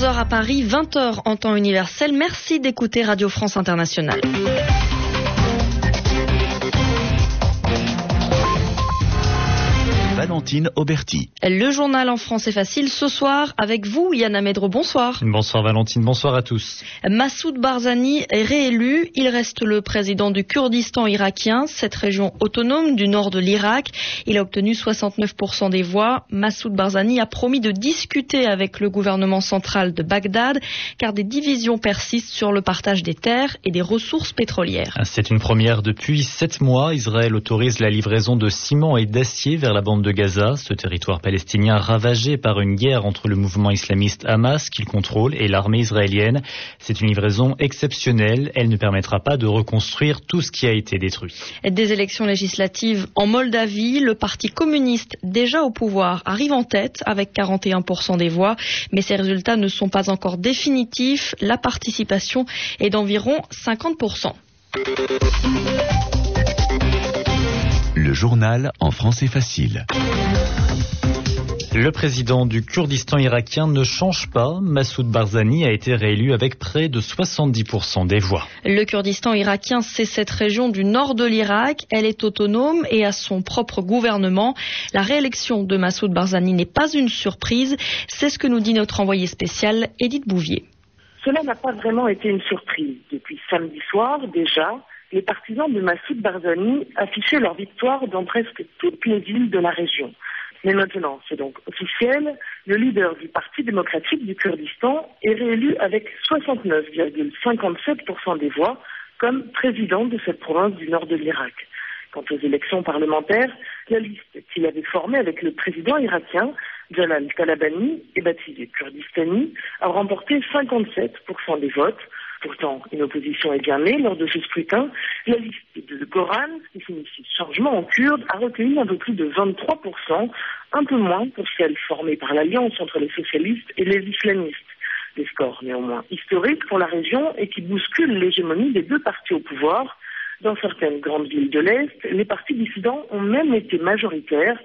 22h à Paris, 20h en temps universel. Merci d'écouter Radio France Internationale. Valentine Auberti. Le journal en français facile ce soir avec vous, Yana Medre. Bonsoir. Bonsoir Valentine, bonsoir à tous. Massoud Barzani est réélu. Il reste le président du Kurdistan irakien, cette région autonome du nord de l'Irak. Il a obtenu 69% des voix. Massoud Barzani a promis de discuter avec le gouvernement central de Bagdad car des divisions persistent sur le partage des terres et des ressources pétrolières. C'est une première depuis sept mois. Israël autorise la livraison de ciment et d'acier vers la bande de Gaza, ce territoire palestinien ravagé par une guerre entre le mouvement islamiste Hamas qu'il contrôle et l'armée israélienne. C'est une livraison exceptionnelle. Elle ne permettra pas de reconstruire tout ce qui a été détruit. Des élections législatives en Moldavie, le parti communiste déjà au pouvoir arrive en tête avec 41% des voix, mais ces résultats ne sont pas encore définitifs. La participation est d'environ 50%. Le journal en français facile. Le président du Kurdistan irakien ne change pas. Massoud Barzani a été réélu avec près de 70% des voix. Le Kurdistan irakien, c'est cette région du nord de l'Irak. Elle est autonome et a son propre gouvernement. La réélection de Massoud Barzani n'est pas une surprise. C'est ce que nous dit notre envoyé spécial, Edith Bouvier. Cela n'a pas vraiment été une surprise. Depuis samedi soir, déjà, les partisans de Massoud Barzani affichaient leur victoire dans presque toutes les villes de la région. Mais maintenant, c'est donc officiel, le leader du Parti démocratique du Kurdistan est réélu avec 69,57% des voix comme président de cette province du nord de l'Irak. Quant aux élections parlementaires, la liste qu'il avait formée avec le président irakien, Jalal Talabani, et baptisé Kurdistani, a remporté 57% des votes, Pourtant, une opposition est bien née lors de ce scrutin. La liste de Goran, qui signifie changement en kurde, a recueilli un peu plus de 23%, un peu moins pour celle formée par l'alliance entre les socialistes et les islamistes. Des scores néanmoins historiques pour la région et qui bousculent l'hégémonie des deux partis au pouvoir. Dans certaines grandes villes de l'Est, les partis dissidents ont même été majoritaires,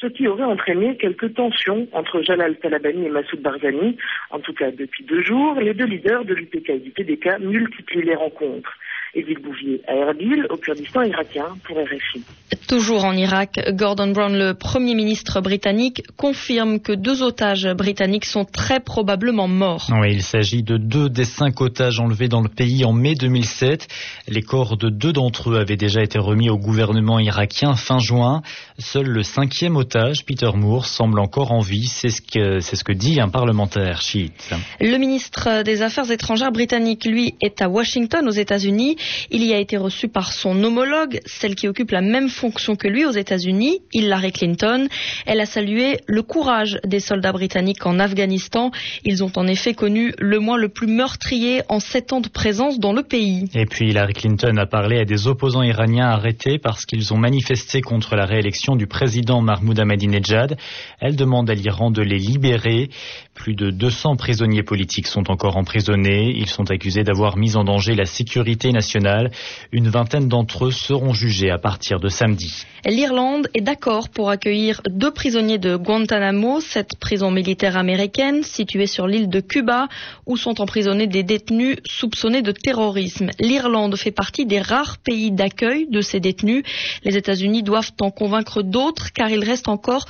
ce qui aurait entraîné quelques tensions entre Jalal Talabani et Massoud Barzani. En tout cas, depuis deux jours, les deux leaders de l'UPK et du PDK multiplient les rencontres. Édile Bouvier à Erbil, au Kurdistan irakien, pour RFI. Toujours en Irak, Gordon Brown, le Premier ministre britannique, confirme que deux otages britanniques sont très probablement morts. Oui, il s'agit de deux des cinq otages enlevés dans le pays en mai 2007. Les corps de deux d'entre eux avaient déjà été remis au gouvernement irakien fin juin. Seul le cinquième otage, Peter Moore, semble encore en vie. C'est ce que, c'est ce que dit un parlementaire chiite. Le ministre des Affaires étrangères britannique, lui, est à Washington, aux États-Unis. Il y a été reçu par son homologue, celle qui occupe la même fonction que lui aux États-Unis, Hillary Clinton. Elle a salué le courage des soldats britanniques en Afghanistan. Ils ont en effet connu le mois le plus meurtrier en sept ans de présence dans le pays. Et puis Hillary Clinton a parlé à des opposants iraniens arrêtés parce qu'ils ont manifesté contre la réélection du président Mahmoud Ahmadinejad. Elle demande à l'Iran de les libérer. Plus de 200 prisonniers politiques sont encore emprisonnés. Ils sont accusés d'avoir mis en danger la sécurité nationale. Une vingtaine d'entre eux seront jugés à partir de samedi. L'Irlande est d'accord pour accueillir deux prisonniers de Guantanamo, cette prison militaire américaine située sur l'île de Cuba, où sont emprisonnés des détenus soupçonnés de terrorisme. L'Irlande fait partie des rares pays d'accueil de ces détenus. Les États-Unis doivent en convaincre d'autres, car il reste encore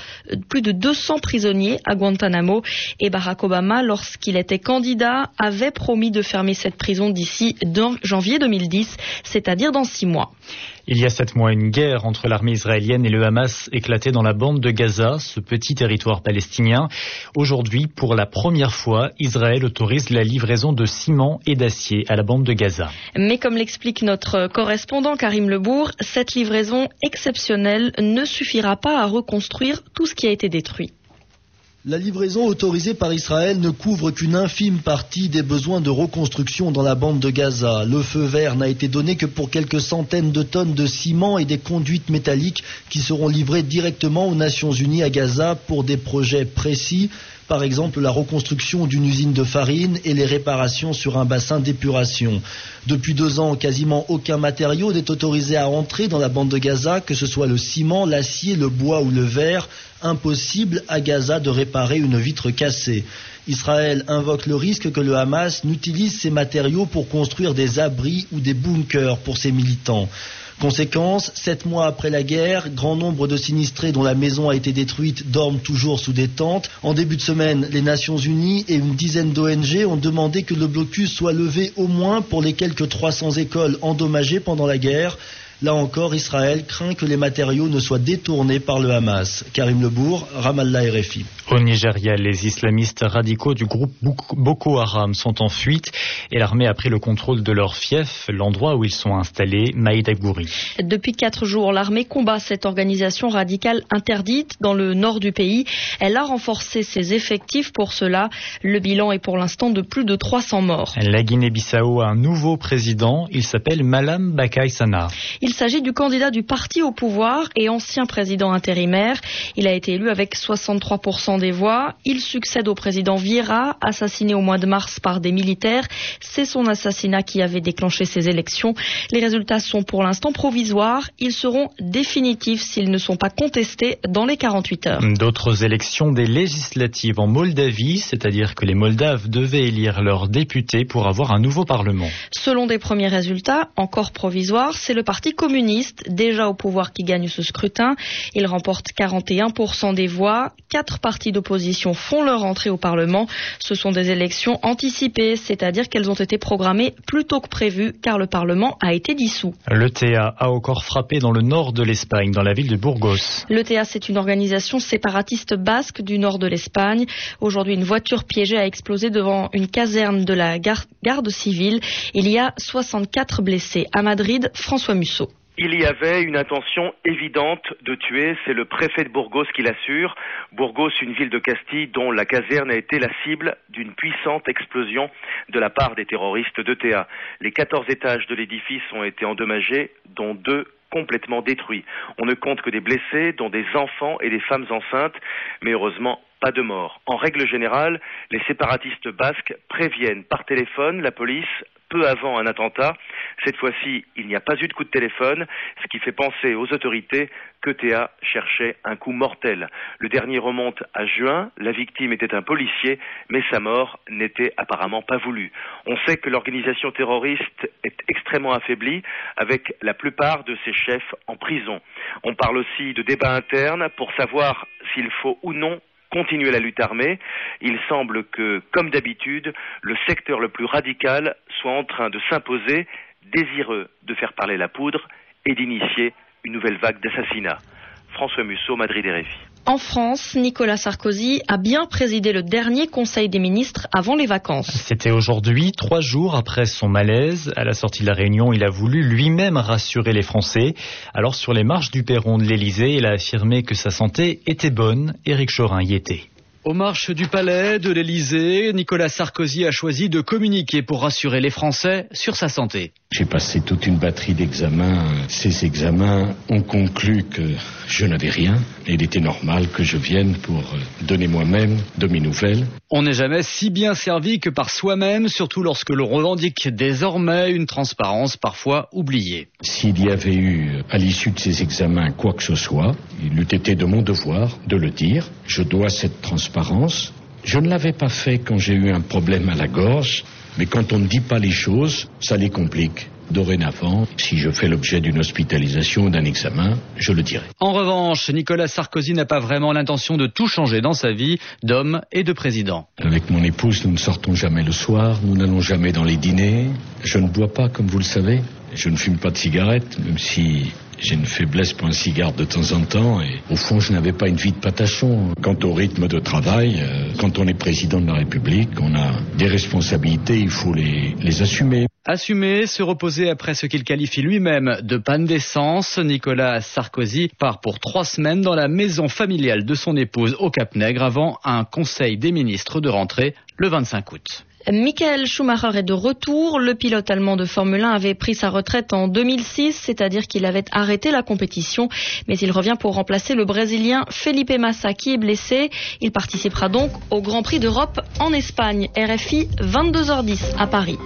plus de 200 prisonniers à Guantanamo. Barack Obama, lorsqu'il était candidat, avait promis de fermer cette prison d'ici janvier 2010, c'est-à-dire dans six mois. Il y a sept mois, une guerre entre l'armée israélienne et le Hamas éclatait dans la bande de Gaza, ce petit territoire palestinien. Aujourd'hui, pour la première fois, Israël autorise la livraison de ciment et d'acier à la bande de Gaza. Mais comme l'explique notre correspondant Karim Lebourg, cette livraison exceptionnelle ne suffira pas à reconstruire tout ce qui a été détruit. La livraison autorisée par Israël ne couvre qu'une infime partie des besoins de reconstruction dans la bande de Gaza. Le feu vert n'a été donné que pour quelques centaines de tonnes de ciment et des conduites métalliques qui seront livrées directement aux Nations Unies à Gaza pour des projets précis. Par exemple la reconstruction d'une usine de farine et les réparations sur un bassin d'épuration. Depuis deux ans, quasiment aucun matériau n'est autorisé à entrer dans la bande de Gaza, que ce soit le ciment, l'acier, le bois ou le verre. Impossible à Gaza de réparer une vitre cassée. Israël invoque le risque que le Hamas n'utilise ces matériaux pour construire des abris ou des bunkers pour ses militants. Conséquence, sept mois après la guerre, grand nombre de sinistrés dont la maison a été détruite dorment toujours sous des tentes. En début de semaine, les Nations Unies et une dizaine d'ONG ont demandé que le blocus soit levé au moins pour les quelques 300 écoles endommagées pendant la guerre. Là encore, Israël craint que les matériaux ne soient détournés par le Hamas. Karim Lebourg, Ramallah RFI. Au Nigeria, les islamistes radicaux du groupe Boko Haram sont en fuite et l'armée a pris le contrôle de leur fief, l'endroit où ils sont installés, Maïda Depuis quatre jours, l'armée combat cette organisation radicale interdite dans le nord du pays. Elle a renforcé ses effectifs pour cela. Le bilan est pour l'instant de plus de 300 morts. La Guinée-Bissau a un nouveau président. Il s'appelle Malam Bakay Sana. Il s'agit du candidat du parti au pouvoir et ancien président intérimaire. Il a été élu avec 63% des voix. Il succède au président Vieira, assassiné au mois de mars par des militaires. C'est son assassinat qui avait déclenché ces élections. Les résultats sont pour l'instant provisoires. Ils seront définitifs s'ils ne sont pas contestés dans les 48 heures. D'autres élections des législatives en Moldavie, c'est-à-dire que les Moldaves devaient élire leurs députés pour avoir un nouveau parlement. Selon des premiers résultats, encore provisoires, c'est le parti communiste, déjà au pouvoir, qui gagne ce scrutin. Il remporte 41% des voix. Quatre partis d'opposition font leur entrée au Parlement. Ce sont des élections anticipées, c'est-à-dire qu'elles ont été programmées plus tôt que prévu, car le Parlement a été dissous. Le TA a encore frappé dans le nord de l'Espagne, dans la ville de Burgos. Le TA, c'est une organisation séparatiste basque du nord de l'Espagne. Aujourd'hui, une voiture piégée a explosé devant une caserne de la garde civile. Il y a 64 blessés. À Madrid, François Musso. Il y avait une intention évidente de tuer, c'est le préfet de Burgos qui l'assure. Burgos, une ville de Castille dont la caserne a été la cible d'une puissante explosion de la part des terroristes d'ETA. Les 14 étages de l'édifice ont été endommagés, dont deux complètement détruits. On ne compte que des blessés, dont des enfants et des femmes enceintes, mais heureusement pas de morts. En règle générale, les séparatistes basques préviennent par téléphone la police peu avant un attentat. Cette fois-ci, il n'y a pas eu de coup de téléphone, ce qui fait penser aux autorités que Théa cherchait un coup mortel. Le dernier remonte à juin, la victime était un policier, mais sa mort n'était apparemment pas voulue. On sait que l'organisation terroriste est extrêmement affaiblie, avec la plupart de ses chefs en prison. On parle aussi de débats internes pour savoir s'il faut ou non continuer la lutte armée. Il semble que, comme d'habitude, le secteur le plus radical soit en train de s'imposer, désireux de faire parler la poudre et d'initier une nouvelle vague d'assassinats. François Musso, Madrid RFI. En France, Nicolas Sarkozy a bien présidé le dernier Conseil des ministres avant les vacances. C'était aujourd'hui, trois jours après son malaise. À la sortie de la réunion, il a voulu lui-même rassurer les Français. Alors sur les marches du perron de l'Elysée, il a affirmé que sa santé était bonne. Éric Chorin y était. Aux marches du palais de l'Elysée, Nicolas Sarkozy a choisi de communiquer pour rassurer les Français sur sa santé. J'ai passé toute une batterie d'examens. Ces examens ont conclu que je n'avais rien. Il était normal que je vienne pour euh, donner moi-même de mes nouvelles. On n'est jamais si bien servi que par soi-même, surtout lorsque l'on revendique désormais une transparence parfois oubliée. S'il y avait eu, à l'issue de ces examens, quoi que ce soit, il eût été de mon devoir de le dire. Je dois cette transparence. Je ne l'avais pas fait quand j'ai eu un problème à la gorge. Mais quand on ne dit pas les choses, ça les complique. Dorénavant, si je fais l'objet d'une hospitalisation ou d'un examen, je le dirai. En revanche, Nicolas Sarkozy n'a pas vraiment l'intention de tout changer dans sa vie d'homme et de président. Avec mon épouse, nous ne sortons jamais le soir, nous n'allons jamais dans les dîners. Je ne bois pas, comme vous le savez. Je ne fume pas de cigarette, même si j'ai une faiblesse pour un cigare de temps en temps et au fond je n'avais pas une vie de patachon. Quant au rythme de travail, euh, quand on est président de la République, on a des responsabilités, il faut les, les assumer. Assumer, se reposer après ce qu'il qualifie lui-même de panne d'essence, Nicolas Sarkozy part pour trois semaines dans la maison familiale de son épouse au Cap-Nègre avant un conseil des ministres de rentrée le 25 août. Michael Schumacher est de retour. Le pilote allemand de Formule 1 avait pris sa retraite en 2006, c'est-à-dire qu'il avait arrêté la compétition, mais il revient pour remplacer le Brésilien Felipe Massa qui est blessé. Il participera donc au Grand Prix d'Europe en Espagne. RFI 22h10 à Paris.